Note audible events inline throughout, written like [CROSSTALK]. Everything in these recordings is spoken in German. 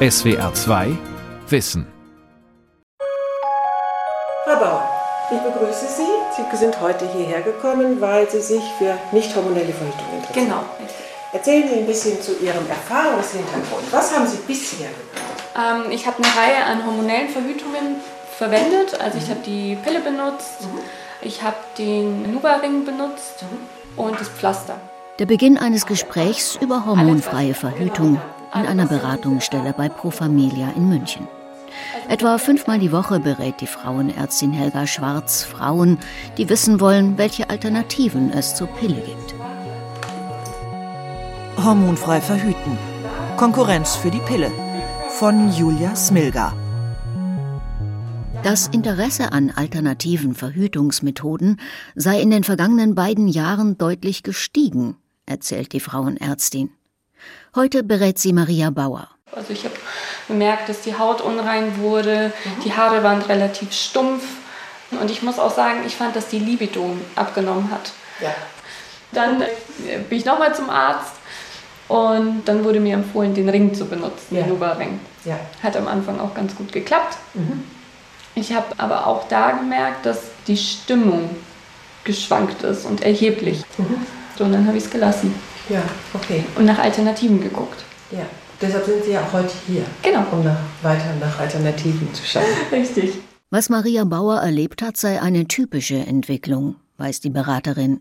SWR 2 Wissen. Frau Bauer, ich begrüße Sie. Sie sind heute hierher gekommen, weil Sie sich für nicht hormonelle Verhütung interessieren. Genau. Erzählen Sie ein bisschen zu Ihrem Erfahrungshintergrund. Was haben Sie bisher gemacht? Ähm, ich habe eine Reihe an hormonellen Verhütungen verwendet. Also ich habe die Pille benutzt, Mhm. ich habe den Nuva-Ring benutzt und das Pflaster. Der Beginn eines Gesprächs über hormonfreie Verhütung in einer Beratungsstelle bei Pro Familia in München. Etwa fünfmal die Woche berät die Frauenärztin Helga Schwarz Frauen, die wissen wollen, welche Alternativen es zur Pille gibt. Hormonfrei verhüten. Konkurrenz für die Pille. Von Julia Smilga. Das Interesse an alternativen Verhütungsmethoden sei in den vergangenen beiden Jahren deutlich gestiegen, erzählt die Frauenärztin. Heute berät sie Maria Bauer. Also ich habe bemerkt, dass die Haut unrein wurde, die Haare waren relativ stumpf und ich muss auch sagen, ich fand, dass die Libido abgenommen hat. Ja. Dann äh, bin ich nochmal zum Arzt und dann wurde mir empfohlen, den Ring zu benutzen, Ja. den Nuva-Ring. Ja. Hat am Anfang auch ganz gut geklappt. Mhm. Ich habe aber auch da gemerkt, dass die Stimmung geschwankt ist und erheblich. So, und dann habe ich es gelassen Ja, okay. und nach Alternativen geguckt. Ja. Deshalb sind Sie ja auch heute hier, Genau. um nach, weiter nach Alternativen zu schauen. [LAUGHS] Richtig. Was Maria Bauer erlebt hat, sei eine typische Entwicklung, weiß die Beraterin.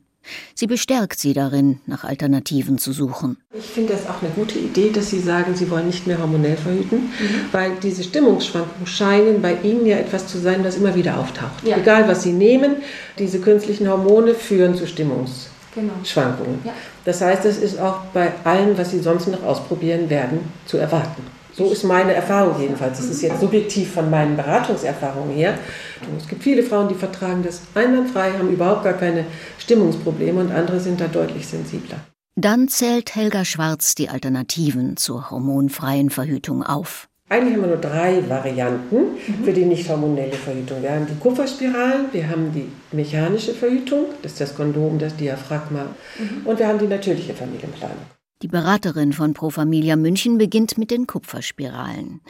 Sie bestärkt sie darin, nach Alternativen zu suchen. Ich finde das auch eine gute Idee, dass Sie sagen, Sie wollen nicht mehr hormonell verhüten, weil diese Stimmungsschwankungen scheinen bei Ihnen ja etwas zu sein, was immer wieder auftaucht. Ja. Egal, was Sie nehmen, diese künstlichen Hormone führen zu Stimmungsschwankungen. Genau. Ja. Das heißt, es ist auch bei allem, was Sie sonst noch ausprobieren werden, zu erwarten. So ist meine Erfahrung jedenfalls. Das ist jetzt subjektiv von meinen Beratungserfahrungen her. Es gibt viele Frauen, die vertragen das einwandfrei, haben überhaupt gar keine Stimmungsprobleme und andere sind da deutlich sensibler. Dann zählt Helga Schwarz die Alternativen zur hormonfreien Verhütung auf. Eigentlich haben wir nur drei Varianten für die nicht hormonelle Verhütung. Wir haben die Kupferspiralen, wir haben die mechanische Verhütung, das ist das Kondom, das Diaphragma, und wir haben die natürliche Familienplanung. Die Beraterin von Pro Familia München beginnt mit den Kupferspiralen.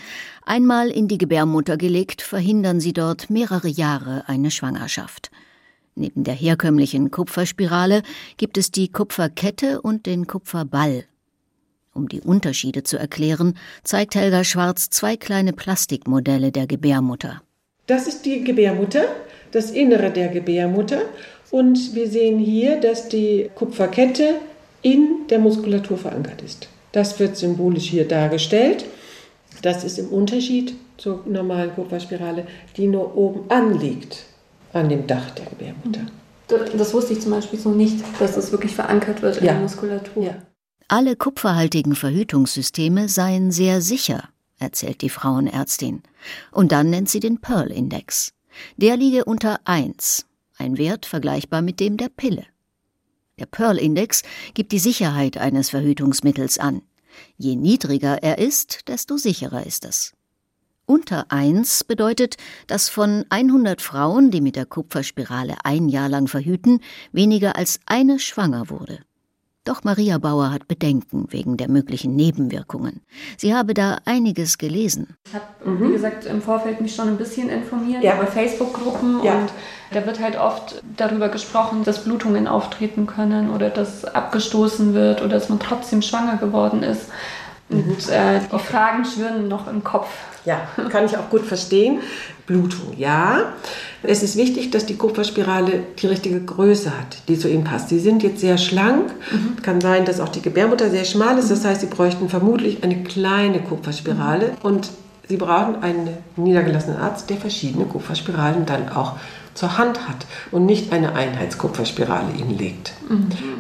Einmal in die Gebärmutter gelegt, verhindern sie dort mehrere Jahre eine Schwangerschaft. Neben der herkömmlichen Kupferspirale gibt es die Kupferkette und den Kupferball. Um die Unterschiede zu erklären, zeigt Helga Schwarz zwei kleine Plastikmodelle der Gebärmutter. Das ist die Gebärmutter, das Innere der Gebärmutter. Und wir sehen hier, dass die Kupferkette in der Muskulatur verankert ist. Das wird symbolisch hier dargestellt. Das ist im Unterschied zur normalen Kupferspirale, die nur oben anliegt an dem Dach der Gebärmutter. Das wusste ich zum Beispiel so nicht, dass das wirklich verankert wird in Ja. der Muskulatur. Ja. Alle kupferhaltigen Verhütungssysteme seien sehr sicher, erzählt die Frauenärztin. Und dann nennt sie den Pearl-Index. Der liege unter 1, ein Wert vergleichbar mit dem der Pille. Der Pearl-Index gibt die Sicherheit eines Verhütungsmittels an. Je niedriger er ist, desto sicherer ist es. Unter 1 bedeutet, dass von 100 Frauen, die mit der Kupferspirale ein Jahr lang verhüten, weniger als eine schwanger wurde. Doch Maria Bauer hat Bedenken wegen der möglichen Nebenwirkungen. Sie habe da einiges gelesen. Ich habe, wie gesagt, im Vorfeld mich schon ein bisschen informiert Ja. über Facebook-Gruppen Ja. und da wird halt oft darüber gesprochen, dass Blutungen auftreten können oder dass abgestoßen wird oder dass man trotzdem schwanger geworden ist. Und äh, die Fragen schwirren noch im Kopf. Ja, kann ich auch gut verstehen. Blutung, ja. Es ist wichtig, dass die Kupferspirale die richtige Größe hat, die zu ihm passt. Sie sind jetzt sehr schlank. Kann sein, dass auch die Gebärmutter sehr schmal ist. Das heißt, Sie bräuchten vermutlich eine kleine Kupferspirale. Und Sie brauchen einen niedergelassenen Arzt, der verschiedene Kupferspiralen dann auch zur Hand hat und nicht eine Einheitskupferspirale Ihnen legt.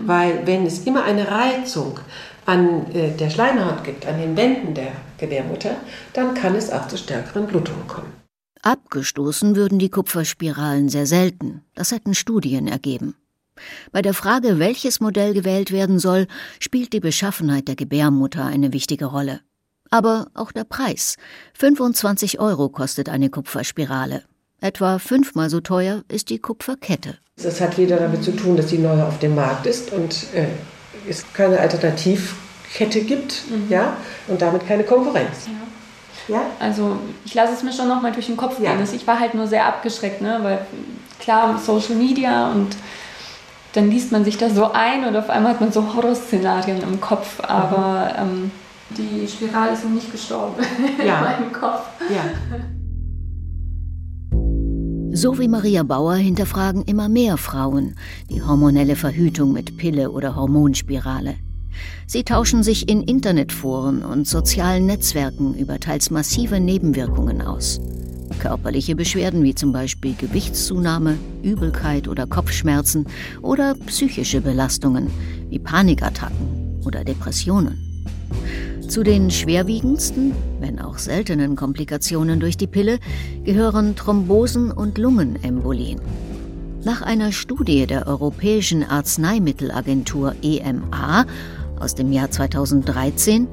Weil wenn es immer eine Reizung an äh, der Schleimhaut gibt, an den Wänden der Gebärmutter, dann kann es auch zu stärkeren Blutungen kommen. Abgestoßen würden die Kupferspiralen sehr selten. Das hätten Studien ergeben. Bei der Frage, welches Modell gewählt werden soll, spielt die Beschaffenheit der Gebärmutter eine wichtige Rolle. Aber auch der Preis. 25 Euro kostet eine Kupferspirale. Etwa fünfmal so teuer ist die Kupferkette. Das hat wieder damit zu tun, dass die neu auf dem Markt ist und äh, es keine Alternativkette gibt, ja, und damit keine Konkurrenz. Ja? Also ich lasse es mir schon noch mal durch den Kopf gehen. Ja. Ich war halt nur sehr abgeschreckt, ne? weil klar, Social Media und dann liest man sich da so ein und auf einmal hat man so Horrorszenarien im Kopf, aber mhm. ähm, die Spirale ist noch nicht gestorben [LAUGHS] ja. in meinem Kopf. Ja. So wie Maria Bauer hinterfragen immer mehr Frauen die hormonelle Verhütung mit Pille oder Hormonspirale. Sie tauschen sich in Internetforen und sozialen Netzwerken über teils massive Nebenwirkungen aus. Körperliche Beschwerden wie zum Beispiel Gewichtszunahme, Übelkeit oder Kopfschmerzen oder psychische Belastungen wie Panikattacken oder Depressionen. Zu den schwerwiegendsten, wenn auch seltenen Komplikationen durch die Pille gehören Thrombosen und Lungenembolien. Nach einer Studie der Europäischen Arzneimittelagentur EMA aus dem Jahr 2013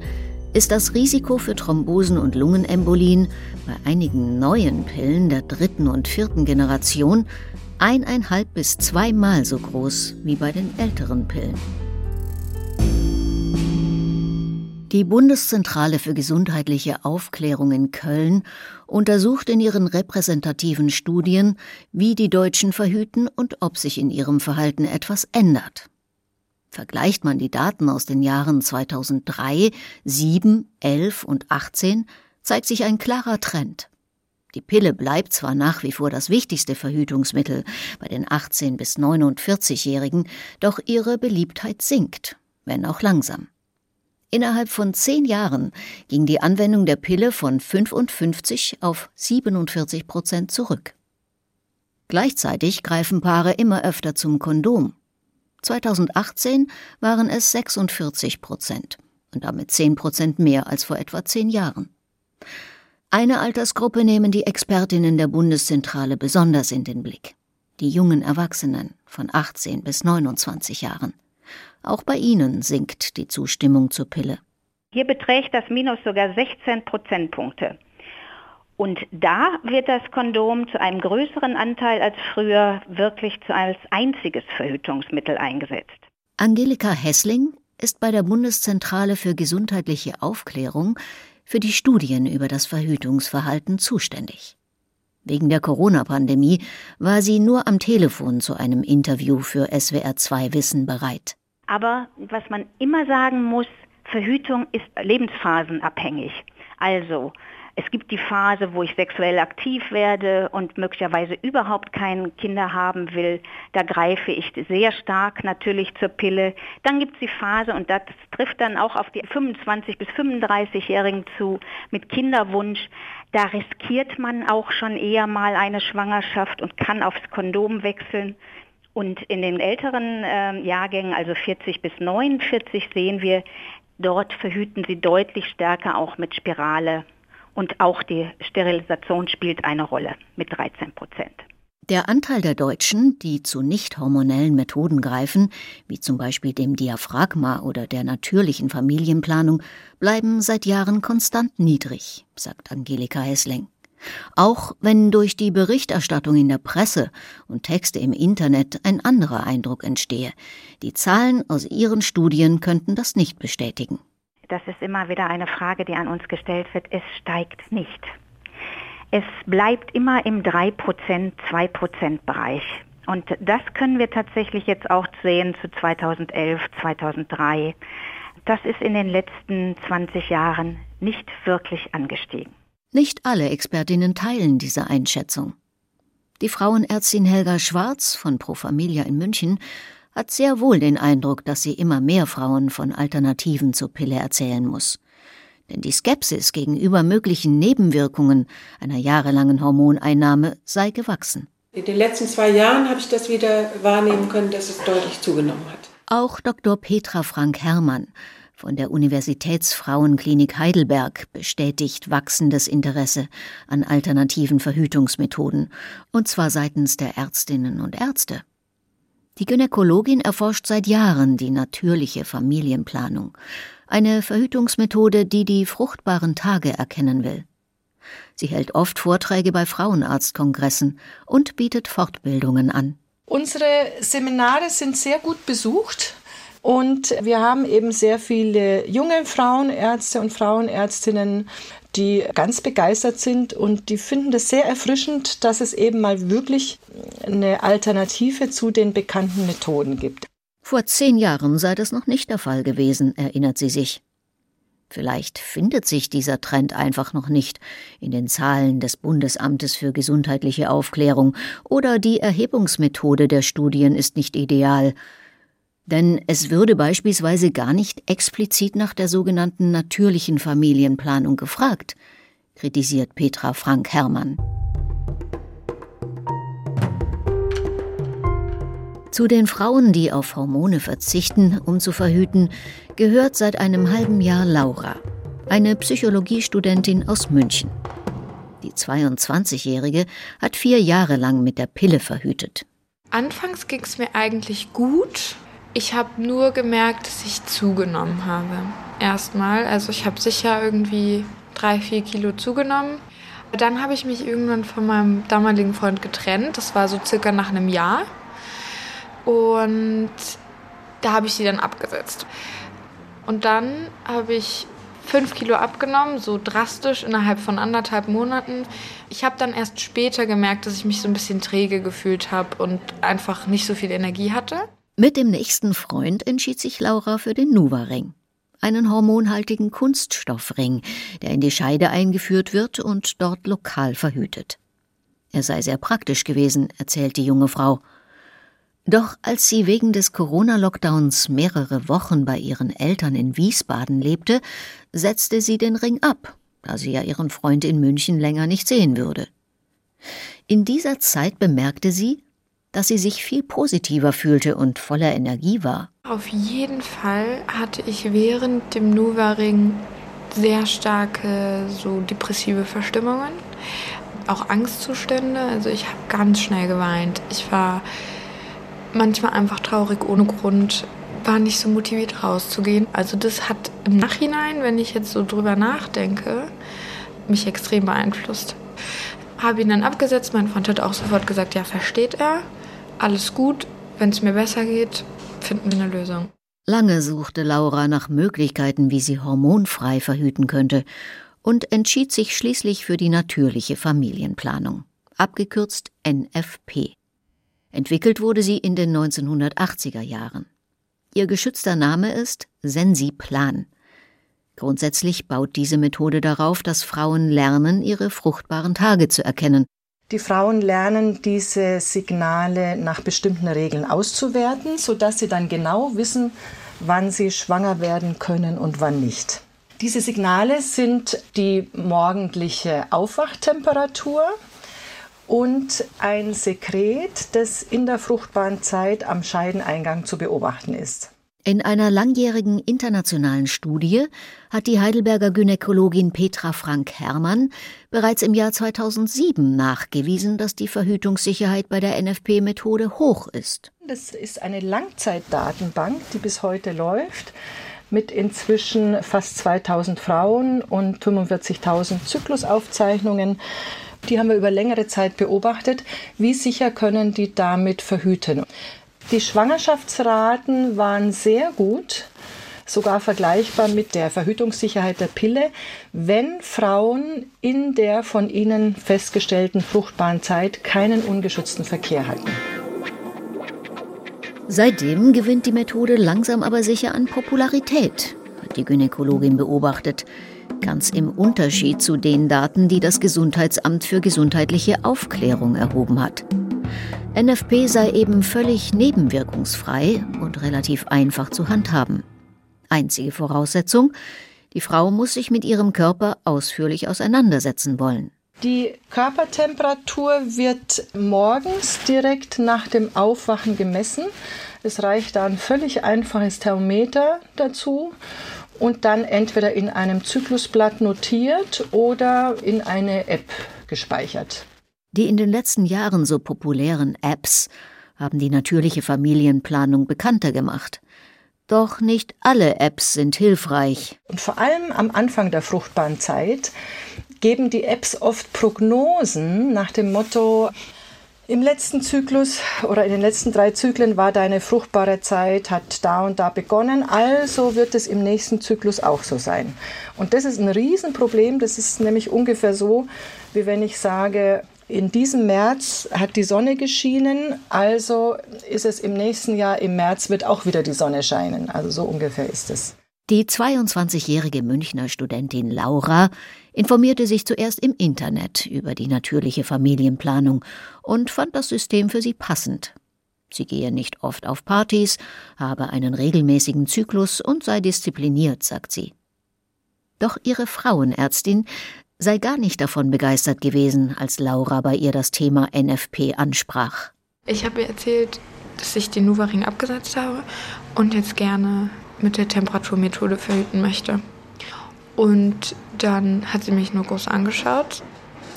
ist das Risiko für Thrombosen und Lungenembolien bei einigen neuen Pillen der dritten und vierten Generation eineinhalb bis zweimal so groß wie bei den älteren Pillen. Die Bundeszentrale für gesundheitliche Aufklärung in Köln untersucht in ihren repräsentativen Studien, wie die Deutschen verhüten und ob sich in ihrem Verhalten etwas ändert. Vergleicht man die Daten aus den Jahren 2003, 7, 11 und 18, zeigt sich ein klarer Trend. Die Pille bleibt zwar nach wie vor das wichtigste Verhütungsmittel bei den 18 bis 49-Jährigen, doch ihre Beliebtheit sinkt, wenn auch langsam. Innerhalb von zehn Jahren ging die Anwendung der Pille von 55 auf 47 Prozent zurück. Gleichzeitig greifen Paare immer öfter zum Kondom. 2018 waren es 46 Prozent und damit 10 Prozent mehr als vor etwa zehn Jahren. Eine Altersgruppe nehmen die Expertinnen der Bundeszentrale besonders in den Blick. Die jungen Erwachsenen von 18 bis 29 Jahren. Auch bei ihnen sinkt die Zustimmung zur Pille. Hier beträgt das Minus sogar 16 Prozentpunkte. Und da wird das Kondom zu einem größeren Anteil als früher wirklich als einziges Verhütungsmittel eingesetzt. Angelika Hessling ist bei der Bundeszentrale für gesundheitliche Aufklärung für die Studien über das Verhütungsverhalten zuständig. Wegen der Corona-Pandemie war sie nur am Telefon zu einem Interview für SWR2 Wissen bereit. Aber was man immer sagen muss, Verhütung ist lebensphasenabhängig. Also es gibt die Phase, wo ich sexuell aktiv werde und möglicherweise überhaupt keine Kinder haben will. Da greife ich sehr stark natürlich zur Pille. Dann gibt es die Phase, und das trifft dann auch auf die 25- bis 35-Jährigen zu, mit Kinderwunsch. Da riskiert man auch schon eher mal eine Schwangerschaft und kann aufs Kondom wechseln. Und in den älteren äh, Jahrgängen, also 40 bis 49, sehen wir, dort verhüten sie deutlich stärker auch mit Spirale und auch die Sterilisation spielt eine Rolle mit 13 Prozent. Der Anteil der Deutschen, die zu nicht hormonellen Methoden greifen, wie zum Beispiel dem Diaphragma oder der natürlichen Familienplanung, bleiben seit Jahren konstant niedrig, sagt Angelika Hessling. Auch wenn durch die Berichterstattung in der Presse und Texte im Internet ein anderer Eindruck entstehe. Die Zahlen aus ihren Studien könnten das nicht bestätigen das ist immer wieder eine Frage, die an uns gestellt wird, es steigt nicht. Es bleibt immer im 3%, 2% Bereich. Und das können wir tatsächlich jetzt auch sehen zu 2011, 2003. Das ist in den letzten 20 Jahren nicht wirklich angestiegen. Nicht alle Expertinnen teilen diese Einschätzung. Die Frauenärztin Helga Schwarz von Pro Familia in München hat sehr wohl den Eindruck, dass sie immer mehr Frauen von Alternativen zur Pille erzählen muss. Denn die Skepsis gegenüber möglichen Nebenwirkungen einer jahrelangen Hormoneinnahme sei gewachsen. In den letzten zwei Jahren habe ich das wieder wahrnehmen können, dass es deutlich zugenommen hat. Auch Dr. Petra Frank Herrmann von der Universitätsfrauenklinik Heidelberg bestätigt wachsendes Interesse an alternativen Verhütungsmethoden, und zwar seitens der Ärztinnen und Ärzte. Die Gynäkologin erforscht seit Jahren die natürliche Familienplanung, eine Verhütungsmethode, die die fruchtbaren Tage erkennen will. Sie hält oft Vorträge bei Frauenarztkongressen und bietet Fortbildungen an. Unsere Seminare sind sehr gut besucht Und wir haben eben sehr viele junge Frauenärzte und Frauenärztinnen, die ganz begeistert sind und die finden das sehr erfrischend, dass es eben mal wirklich eine Alternative zu den bekannten Methoden gibt. Vor zehn Jahren sei das noch nicht der Fall gewesen, erinnert sie sich. Vielleicht findet sich dieser Trend einfach noch nicht in den Zahlen des Bundesamtes für gesundheitliche Aufklärung oder die Erhebungsmethode der Studien ist nicht ideal. Denn es würde beispielsweise gar nicht explizit nach der sogenannten natürlichen Familienplanung gefragt, kritisiert Petra Frank Herrmann. Zu den Frauen, die auf Hormone verzichten, um zu verhüten, gehört seit einem halben Jahr Laura, eine Psychologiestudentin aus München. Die 22-Jährige hat vier Jahre lang mit der Pille verhütet. Anfangs ging es mir eigentlich gut. Ich habe nur gemerkt, dass ich zugenommen habe. Erstmal, also ich habe sicher irgendwie drei, vier Kilo zugenommen. Dann habe ich mich irgendwann von meinem damaligen Freund getrennt. Das war so circa nach einem Jahr. Und da habe ich sie dann abgesetzt. Und dann habe ich fünf Kilo abgenommen, so drastisch innerhalb von anderthalb Monaten. Ich habe dann erst später gemerkt, dass ich mich so ein bisschen träge gefühlt habe und einfach nicht so viel Energie hatte. Mit dem nächsten Freund entschied sich Laura für den Nuva-Ring, einen hormonhaltigen Kunststoffring, der in die Scheide eingeführt wird und dort lokal verhütet. Er sei sehr praktisch gewesen, erzählt die junge Frau. Doch als sie wegen des Corona-Lockdowns mehrere Wochen bei ihren Eltern in Wiesbaden lebte, setzte sie den Ring ab, da sie ja ihren Freund in München länger nicht sehen würde. In dieser Zeit bemerkte sie, dass sie sich viel positiver fühlte und voller Energie war. Auf jeden Fall hatte ich während dem Nuva-Ring sehr starke so depressive Verstimmungen, auch Angstzustände. Also ich habe ganz schnell geweint. Ich war manchmal einfach traurig ohne Grund, war nicht so motiviert rauszugehen. Also das hat im Nachhinein, wenn ich jetzt so drüber nachdenke, mich extrem beeinflusst. Habe ihn dann abgesetzt, mein Freund hat auch sofort gesagt, ja, versteht er, alles gut, wenn es mir besser geht, finden wir eine Lösung. Lange suchte Laura nach Möglichkeiten, wie sie hormonfrei verhüten könnte, und entschied sich schließlich für die natürliche Familienplanung, abgekürzt NFP. Entwickelt wurde sie in den 1980er Jahren. Ihr geschützter Name ist Sensiplan. Grundsätzlich baut diese Methode darauf, dass Frauen lernen, ihre fruchtbaren Tage zu erkennen. Die Frauen lernen, diese Signale nach bestimmten Regeln auszuwerten, sodass sie dann genau wissen, wann sie schwanger werden können und wann nicht. Diese Signale sind die morgendliche Aufwachtemperatur, und ein Sekret, das in der fruchtbaren Zeit am Scheideneingang zu beobachten ist. In einer langjährigen internationalen Studie hat die Heidelberger Gynäkologin Petra Frank Herrmann bereits im Jahr 2007 nachgewiesen, dass die Verhütungssicherheit bei der NFP-Methode hoch ist. Das ist eine Langzeitdatenbank, die bis heute läuft, mit inzwischen fast 2000 Frauen und 45.000 Zyklusaufzeichnungen. Die haben wir über längere Zeit beobachtet. Wie sicher können die damit verhüten? Die Schwangerschaftsraten waren sehr gut, sogar vergleichbar mit der Verhütungssicherheit der Pille, wenn Frauen in der von ihnen festgestellten fruchtbaren Zeit keinen ungeschützten Verkehr hatten. Seitdem gewinnt die Methode langsam aber sicher an Popularität, hat die Gynäkologin beobachtet ganz im Unterschied zu den Daten, die das Gesundheitsamt für gesundheitliche Aufklärung erhoben hat. NFP sei eben völlig nebenwirkungsfrei und relativ einfach zu handhaben. Einzige Voraussetzung, die Frau muss sich mit ihrem Körper ausführlich auseinandersetzen wollen. Die Körpertemperatur wird morgens direkt nach dem Aufwachen gemessen. Es reicht da ein völlig einfaches Thermometer dazu und dann entweder in einem Zyklusblatt notiert oder in eine App gespeichert. Die in den letzten Jahren so populären Apps haben die natürliche Familienplanung bekannter gemacht. Doch nicht alle Apps sind hilfreich. Und vor allem am Anfang der fruchtbaren Zeit geben die Apps oft Prognosen nach dem Motto, im letzten Zyklus oder in den letzten drei Zyklen war deine fruchtbare Zeit, hat da und da begonnen, also wird es im nächsten Zyklus auch so sein. Und das ist ein Riesenproblem, das ist nämlich ungefähr so, wie wenn ich sage, in diesem März hat die Sonne geschienen, also ist es im nächsten Jahr, im März wird auch wieder die Sonne scheinen. Also so ungefähr ist es. Die 22-jährige Münchner Studentin Laura informierte sich zuerst im Internet über die natürliche Familienplanung und fand das System für sie passend. Sie gehe nicht oft auf Partys, habe einen regelmäßigen Zyklus und sei diszipliniert, sagt sie. Doch ihre Frauenärztin sei gar nicht davon begeistert gewesen, als Laura bei ihr das Thema NFP ansprach. Ich habe ihr erzählt, dass ich den Nuvaring abgesetzt habe und jetzt gerne mit der Temperaturmethode verhüten möchte. Und dann hat sie mich nur groß angeschaut.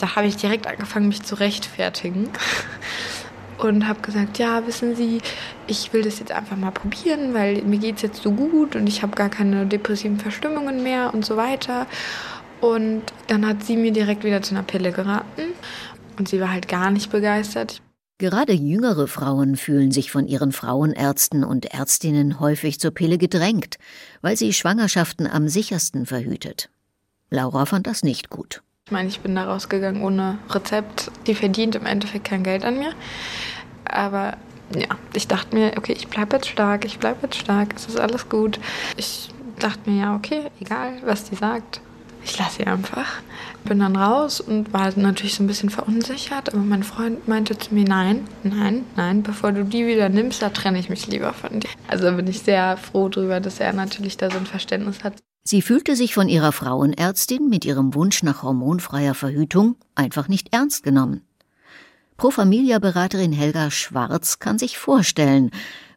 Da habe ich direkt angefangen, mich zu rechtfertigen. [LAUGHS] Und habe gesagt, ja, wissen Sie, ich will das jetzt einfach mal probieren, weil mir geht es jetzt so gut und ich habe gar keine depressiven Verstimmungen mehr und so weiter. Und dann hat sie mir direkt wieder zu einer Pille geraten. Und sie war halt gar nicht begeistert. Gerade jüngere Frauen fühlen sich von ihren Frauenärzten und Ärztinnen häufig zur Pille gedrängt, weil sie Schwangerschaften am sichersten verhütet. Laura fand das nicht gut. Ich meine, ich bin da rausgegangen ohne Rezept. Die verdient im Endeffekt kein Geld an mir. Aber ja, ich dachte mir, okay, ich bleibe jetzt stark, ich bleibe jetzt stark, es ist alles gut. Ich dachte mir, ja, okay, egal, was die sagt ich lasse sie einfach. Bin dann raus und war natürlich so ein bisschen verunsichert, aber mein Freund meinte zu mir, nein, nein, nein, bevor du die wieder nimmst, da trenne ich mich lieber von dir. Also bin ich sehr froh darüber, dass er natürlich da so ein Verständnis hat. Sie fühlte sich von ihrer Frauenärztin mit ihrem Wunsch nach hormonfreier Verhütung einfach nicht ernst genommen. Pro Familia-Beraterin Helga Schwarz kann sich vorstellen,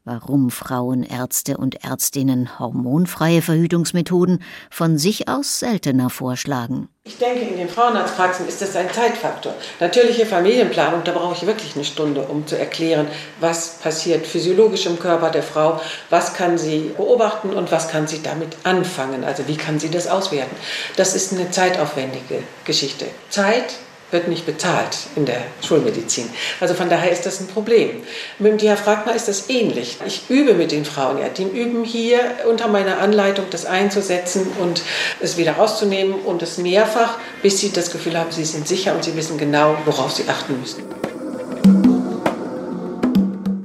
warum Frauenärzte und Ärztinnen hormonfreie Verhütungsmethoden von sich aus seltener vorschlagen. Ich denke, in den Frauenarztpraxen ist das ein Zeitfaktor. Natürliche Familienplanung, da brauche ich wirklich eine Stunde, um zu erklären, was passiert physiologisch im Körper der Frau, was kann sie beobachten und was kann sie damit anfangen, also wie kann sie das auswerten. Das ist eine zeitaufwendige Geschichte. Zeit wird nicht bezahlt in der Schulmedizin. Also von daher ist das ein Problem. Mit dem Diaphragma ist das ähnlich. Ich übe mit den Frauen, ja, die üben hier unter meiner Anleitung das einzusetzen und es wieder rauszunehmen und es mehrfach, bis sie das Gefühl haben, sie sind sicher und sie wissen genau, worauf sie achten müssen.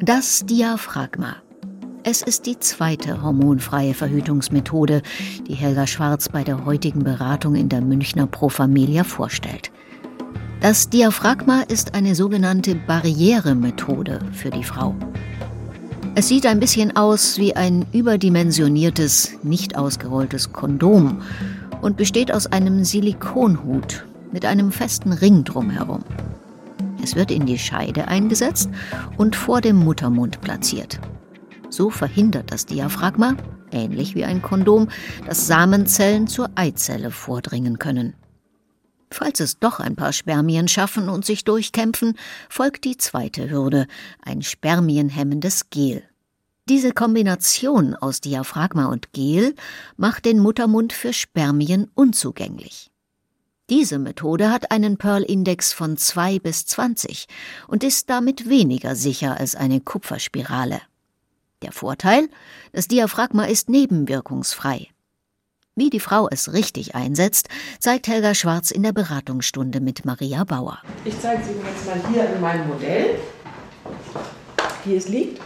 Das Diaphragma. Es ist die zweite hormonfreie Verhütungsmethode, die Helga Schwarz bei der heutigen Beratung in der Münchner Pro Familia vorstellt. Das Diaphragma ist eine sogenannte Barrieremethode für die Frau. Es sieht ein bisschen aus wie ein überdimensioniertes, nicht ausgerolltes Kondom und besteht aus einem Silikonhut mit einem festen Ring drumherum. Es wird in die Scheide eingesetzt und vor dem Muttermund platziert. So verhindert das Diaphragma, ähnlich wie ein Kondom, dass Samenzellen zur Eizelle vordringen können. Falls es doch ein paar Spermien schaffen und sich durchkämpfen, folgt die zweite Hürde, ein spermienhemmendes Gel. Diese Kombination aus Diaphragma und Gel macht den Muttermund für Spermien unzugänglich. Diese Methode hat einen Pearl-Index von 2 bis 20 und ist damit weniger sicher als eine Kupferspirale. Der Vorteil? Das Diaphragma ist nebenwirkungsfrei. Wie die Frau es richtig einsetzt, zeigt Helga Schwarz in der Beratungsstunde mit Maria Bauer. Ich zeige es Ihnen jetzt mal hier in meinem Modell, wie es liegt.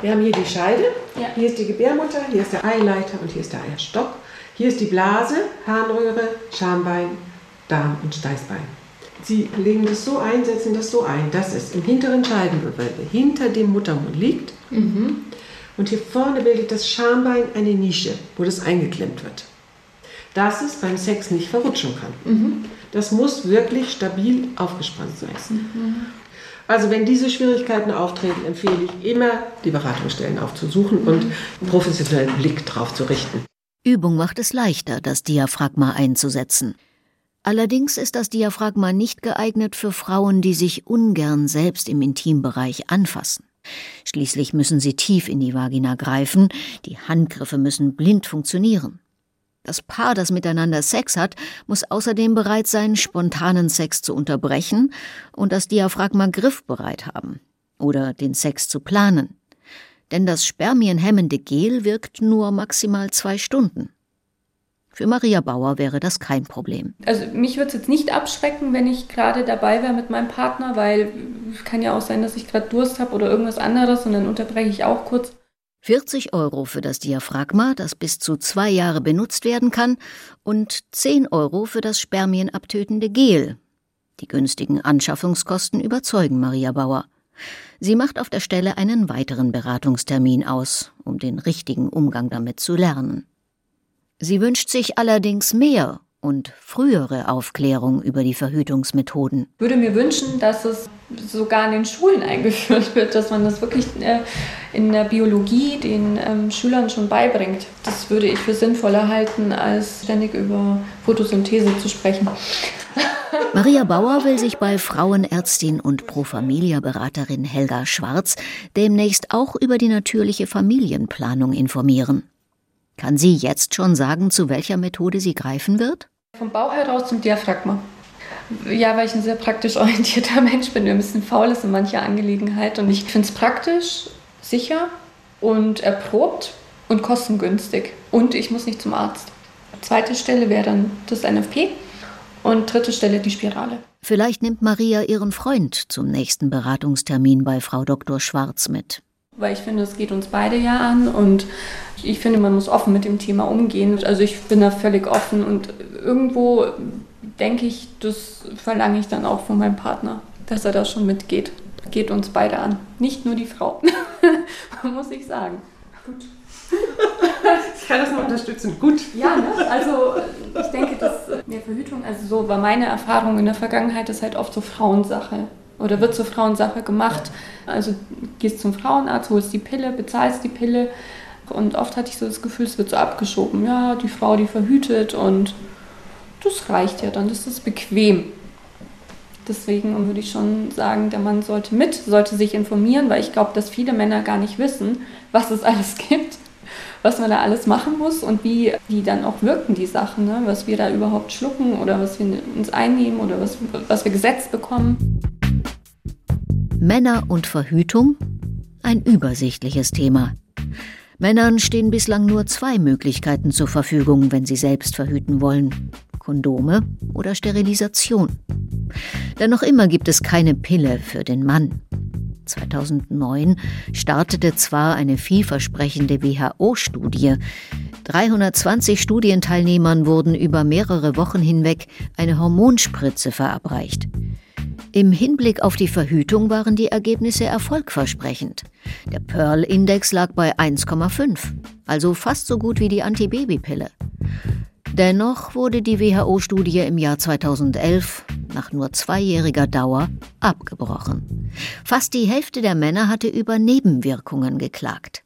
Wir haben hier die Scheide, ja. hier ist die Gebärmutter, hier ist der Eileiter und hier ist der Eierstock. Hier ist die Blase, Harnröhre, Schambein, Darm und Steißbein. Sie legen das so ein, setzen das so ein, dass es im hinteren Scheidengewölbe hinter dem Muttermund liegt. Mhm. Und hier vorne bildet das Schambein eine Nische, wo das eingeklemmt wird dass es beim Sex nicht verrutschen kann. Mhm. Das muss wirklich stabil aufgespannt sein. Mhm. Also wenn diese Schwierigkeiten auftreten, empfehle ich immer, die Beratungsstellen aufzusuchen und einen professionellen Blick drauf zu richten. Übung macht es leichter, das Diaphragma einzusetzen. Allerdings ist das Diaphragma nicht geeignet für Frauen, die sich ungern selbst im Intimbereich anfassen. Schließlich müssen sie tief in die Vagina greifen, die Handgriffe müssen blind funktionieren. Das Paar, das miteinander Sex hat, muss außerdem bereit sein, spontanen Sex zu unterbrechen und das Diaphragma griffbereit haben oder den Sex zu planen. Denn das spermienhemmende Gel wirkt nur maximal zwei Stunden. Für Maria Bauer wäre das kein Problem. Also mich würde es jetzt nicht abschrecken, wenn ich gerade dabei wäre mit meinem Partner, weil es kann ja auch sein, dass ich gerade Durst habe oder irgendwas anderes und dann unterbreche ich auch kurz. 40 Euro für das Diaphragma, das bis zu zwei Jahre benutzt werden kann, und 10 Euro für das spermienabtötende Gel. Die günstigen Anschaffungskosten überzeugen Maria Bauer. Sie macht auf der Stelle einen weiteren Beratungstermin aus, um den richtigen Umgang damit zu lernen. Sie wünscht sich allerdings mehr und frühere Aufklärung über die Verhütungsmethoden. Ich würde mir wünschen, dass es sogar in den Schulen eingeführt wird, dass man das wirklich äh, in der Biologie den ähm, Schülern schon beibringt. Das würde ich für sinnvoller halten, als ständig über Photosynthese zu sprechen. [LAUGHS] Maria Bauer will sich bei Frauenärztin und Pro Familia Beraterin Helga Schwarz demnächst auch über die natürliche Familienplanung informieren. Kann sie jetzt schon sagen, zu welcher Methode sie greifen wird? Vom Bauch heraus zum Diaphragma. Ja, weil ich ein sehr praktisch [LAUGHS] orientierter Mensch bin, der ein bisschen faul ist in mancher Angelegenheit. Und ich finde es praktisch, sicher und erprobt und kostengünstig. Und ich muss nicht zum Arzt. Zweite Stelle wäre dann das NFP und dritte Stelle die Spirale. Vielleicht nimmt Maria ihren Freund zum nächsten Beratungstermin bei Frau Dr. Schwarz mit. Weil ich finde, es geht uns beide ja an und ich finde, man muss offen mit dem Thema umgehen. Also ich bin da völlig offen und irgendwo denke ich, das verlange ich dann auch von meinem Partner, dass er da schon mitgeht. Geht uns beide an. Nicht nur die Frau, [LAUGHS] muss ich sagen. Gut. [LAUGHS] Ich kann das nur unterstützen. Gut. Ja, ne? also ich denke, dass mehr Verhütung, also so war meine Erfahrung in der Vergangenheit, ist halt oft so Frauensache oder wird zur Frauensache gemacht. Also gehst zum Frauenarzt, holst die Pille, bezahlst die Pille und oft hatte ich so das Gefühl, es wird so abgeschoben. Ja, die Frau, die verhütet und das reicht ja dann, das ist bequem. Deswegen würde ich schon sagen, der Mann sollte mit, sollte sich informieren, weil ich glaube, dass viele Männer gar nicht wissen, was es alles [LAUGHS] gibt, was man da alles machen muss und wie, wie dann auch wirken die Sachen, ne? was wir da überhaupt schlucken oder was wir uns einnehmen oder was, was wir gesetzt bekommen. Männer und Verhütung? Ein übersichtliches Thema. Männern stehen bislang nur zwei Möglichkeiten zur Verfügung, wenn sie selbst verhüten wollen. Kondome oder Sterilisation. Denn noch immer gibt es keine Pille für den Mann. 2009 startete zwar eine vielversprechende WHO-Studie. 320 Studienteilnehmern wurden über mehrere Wochen hinweg eine Hormonspritze verabreicht. Im Hinblick auf die Verhütung waren die Ergebnisse erfolgversprechend. Der Pearl-Index lag bei 1,5, also fast so gut wie die Antibabypille. Dennoch wurde die WHO-Studie im Jahr 2011 nach nur zweijähriger Dauer abgebrochen. Fast die Hälfte der Männer hatte über Nebenwirkungen geklagt.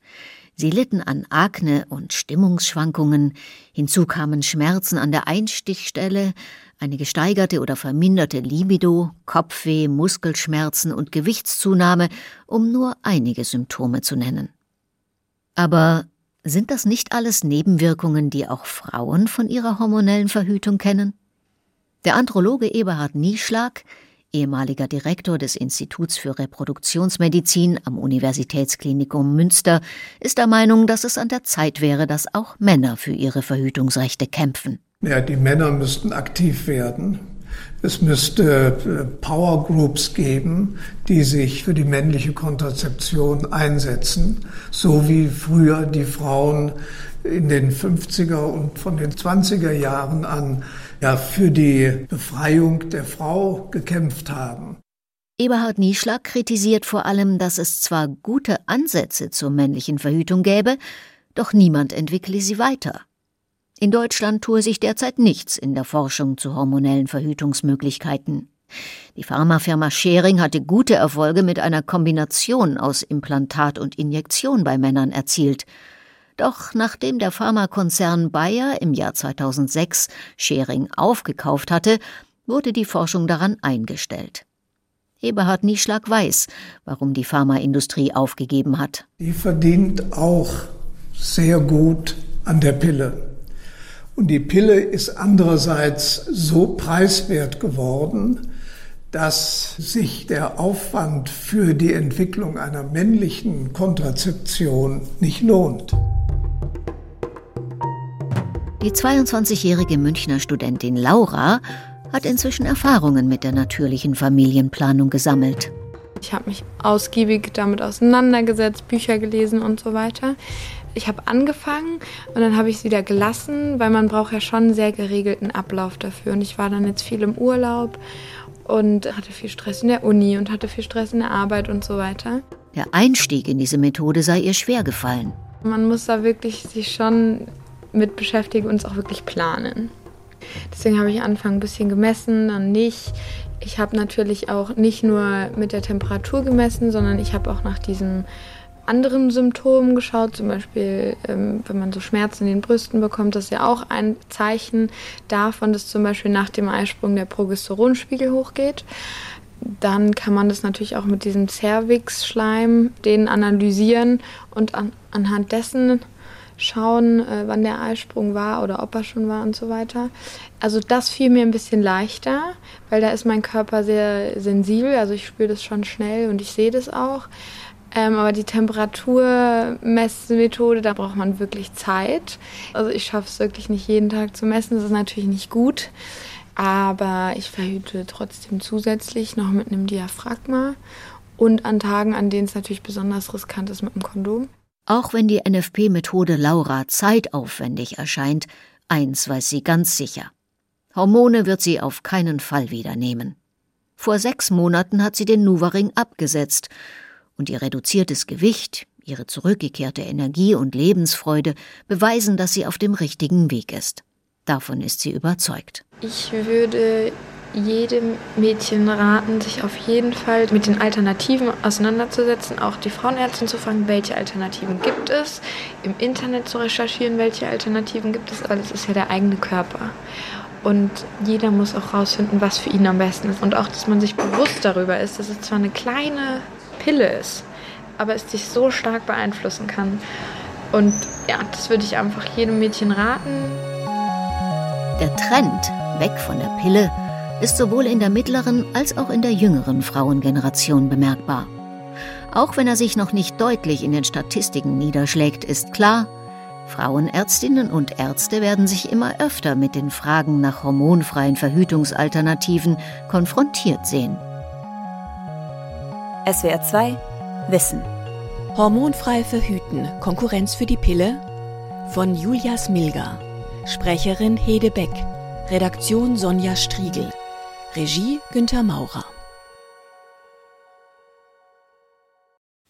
Sie litten an Akne und Stimmungsschwankungen, hinzu kamen Schmerzen an der Einstichstelle, eine gesteigerte oder verminderte Libido, Kopfweh, Muskelschmerzen und Gewichtszunahme, um nur einige Symptome zu nennen. Aber sind das nicht alles Nebenwirkungen, die auch Frauen von ihrer hormonellen Verhütung kennen? Der Androloge Eberhard Nieschlag, ehemaliger Direktor des Instituts für Reproduktionsmedizin am Universitätsklinikum Münster, ist der Meinung, dass es an der Zeit wäre, dass auch Männer für ihre Verhütungsrechte kämpfen. Ja, die Männer müssten aktiv werden. Es müsste äh, Power Groups geben, die sich für die männliche Kontrazeption einsetzen, so wie früher die Frauen in den 50er und von den 20er Jahren an ja für die Befreiung der Frau gekämpft haben. Eberhard Nieschlag kritisiert vor allem, dass es zwar gute Ansätze zur männlichen Verhütung gäbe, doch niemand entwickle sie weiter. In Deutschland tue sich derzeit nichts in der Forschung zu hormonellen Verhütungsmöglichkeiten. Die Pharmafirma Schering hatte gute Erfolge mit einer Kombination aus Implantat und Injektion bei Männern erzielt. Doch nachdem der Pharmakonzern Bayer im Jahr 2006 Schering aufgekauft hatte, wurde die Forschung daran eingestellt. Eberhard Nieschlag weiß, warum die Pharmaindustrie aufgegeben hat. Die verdient auch sehr gut an der Pille. Und die Pille ist andererseits so preiswert geworden, dass sich der Aufwand für die Entwicklung einer männlichen Kontrazeption nicht lohnt. Die 22-jährige Münchner Studentin Laura hat inzwischen Erfahrungen mit der natürlichen Familienplanung gesammelt. Ich habe mich ausgiebig damit auseinandergesetzt, Bücher gelesen und so weiter ich habe angefangen und dann habe ich es wieder gelassen, weil man braucht ja schon einen sehr geregelten Ablauf dafür. Und ich war dann jetzt viel im Urlaub und hatte viel Stress in der Uni und hatte viel Stress in der Arbeit und so weiter. Der Einstieg in diese Methode sei ihr schwer gefallen. Man muss da wirklich sich schon mit beschäftigen und es auch wirklich planen. Deswegen habe ich Anfang ein bisschen gemessen, dann nicht. Ich habe natürlich auch nicht nur mit der Temperatur gemessen, sondern ich habe auch nach diesem anderen Symptomen geschaut, zum Beispiel ähm, wenn man so Schmerzen in den Brüsten bekommt, das ist ja auch ein Zeichen davon, dass zum Beispiel nach dem Eisprung der Progesteronspiegel hochgeht. Dann kann man das natürlich auch mit diesem Cervix-Schleim, den analysieren und an, anhand dessen schauen, äh, wann der Eisprung war oder ob er schon war und so weiter. Also das fiel mir ein bisschen leichter, weil da ist mein Körper sehr sensibel, also ich spüre das schon schnell und ich sehe das auch. Ähm, aber die Temperaturmessmethode, da braucht man wirklich Zeit. Also ich schaffe es wirklich nicht jeden Tag zu messen. Das ist natürlich nicht gut. Aber ich verhüte trotzdem zusätzlich noch mit einem Diaphragma und an Tagen, an denen es natürlich besonders riskant ist mit dem Kondom. Auch wenn die NFP-Methode Laura zeitaufwendig erscheint, eins weiß sie ganz sicher. Hormone wird sie auf keinen Fall wieder nehmen. Vor sechs Monaten hat sie den Nuvaring abgesetzt und ihr reduziertes Gewicht, ihre zurückgekehrte Energie und Lebensfreude beweisen, dass sie auf dem richtigen Weg ist. Davon ist sie überzeugt. Ich würde jedem Mädchen raten, sich auf jeden Fall mit den Alternativen auseinanderzusetzen, auch die Frauenärztin zu fragen, welche Alternativen gibt es, im Internet zu recherchieren, welche Alternativen gibt es, weil es ist ja der eigene Körper. Und jeder muss auch rausfinden, was für ihn am besten ist. Und auch, dass man sich bewusst darüber ist, dass es zwar eine kleine Pille ist, aber es dich so stark beeinflussen kann. Und ja, das würde ich einfach jedem Mädchen raten. Der Trend weg von der Pille ist sowohl in der mittleren als auch in der jüngeren Frauengeneration bemerkbar. Auch wenn er sich noch nicht deutlich in den Statistiken niederschlägt, ist klar, Frauenärztinnen und Ärzte werden sich immer öfter mit den Fragen nach hormonfreien Verhütungsalternativen konfrontiert sehen. SWR 2 Wissen. Hormonfrei verhüten. Konkurrenz für die Pille? Von Julia Smilga. Sprecherin Hede Beck. Redaktion Sonja Striegel. Regie Günter Maurer.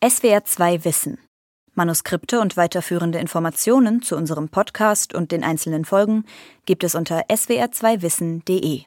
SWR 2 Wissen. Manuskripte und weiterführende Informationen zu unserem Podcast und den einzelnen Folgen gibt es unter swr2wissen.de.